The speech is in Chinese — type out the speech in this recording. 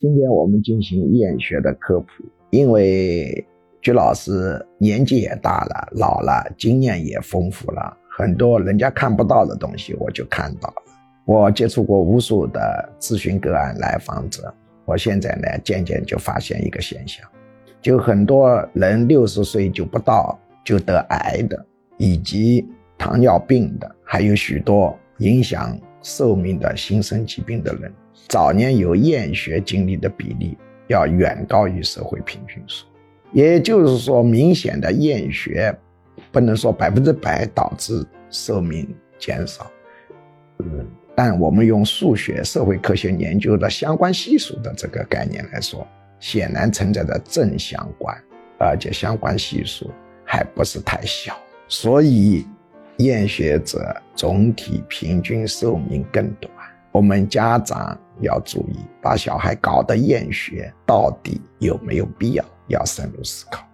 今天我们进行验学的科普，因为鞠老师年纪也大了，老了，经验也丰富了，很多人家看不到的东西我就看到了。我接触过无数的咨询个案来访者，我现在呢渐渐就发现一个现象，就很多人六十岁就不到就得癌的，以及糖尿病的，还有许多影响寿命的新生疾病的人。早年有厌学经历的比例要远高于社会平均数，也就是说，明显的厌学不能说百分之百导致寿命减少，嗯，但我们用数学、社会科学研究的相关系数的这个概念来说，显然存在着正相关，而且相关系数还不是太小，所以厌学者总体平均寿命更短。我们家长。要注意，把小孩搞得厌学，到底有没有必要？要深入思考。